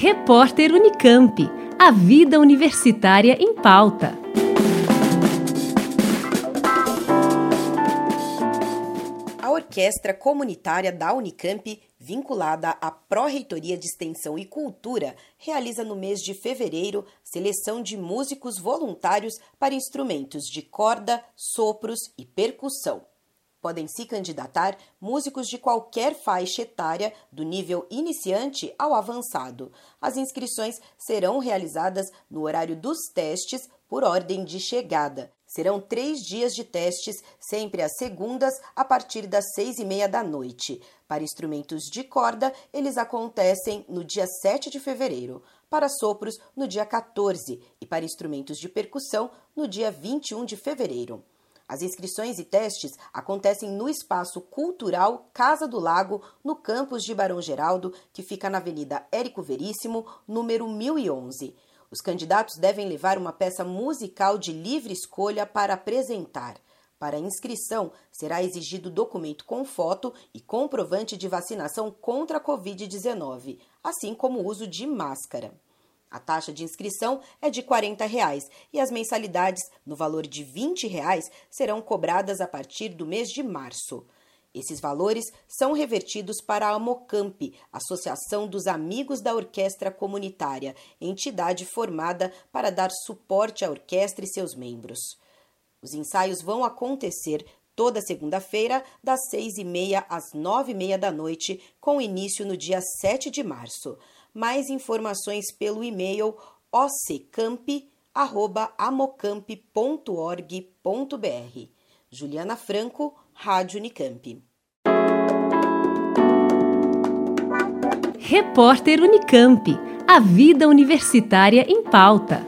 Repórter Unicamp. A vida universitária em pauta. A Orquestra Comunitária da Unicamp, vinculada à Pró-Reitoria de Extensão e Cultura, realiza no mês de fevereiro seleção de músicos voluntários para instrumentos de corda, sopros e percussão. Podem se candidatar músicos de qualquer faixa etária, do nível iniciante ao avançado. As inscrições serão realizadas no horário dos testes por ordem de chegada. Serão três dias de testes, sempre às segundas, a partir das seis e meia da noite. Para instrumentos de corda, eles acontecem no dia 7 de fevereiro. Para sopros, no dia 14. E para instrumentos de percussão, no dia 21 de fevereiro. As inscrições e testes acontecem no Espaço Cultural Casa do Lago, no campus de Barão Geraldo, que fica na Avenida Érico Veríssimo, número 1011. Os candidatos devem levar uma peça musical de livre escolha para apresentar. Para inscrição, será exigido documento com foto e comprovante de vacinação contra a Covid-19, assim como o uso de máscara. A taxa de inscrição é de 40 reais, e as mensalidades, no valor de 20 reais, serão cobradas a partir do mês de março. Esses valores são revertidos para a Amocamp, Associação dos Amigos da Orquestra Comunitária, entidade formada para dar suporte à orquestra e seus membros. Os ensaios vão acontecer toda segunda-feira, das seis e meia às nove e meia da noite, com início no dia 7 de março. Mais informações pelo e-mail occamp.amocamp.org.br. Juliana Franco, Rádio Unicamp. Repórter Unicamp. A vida universitária em pauta.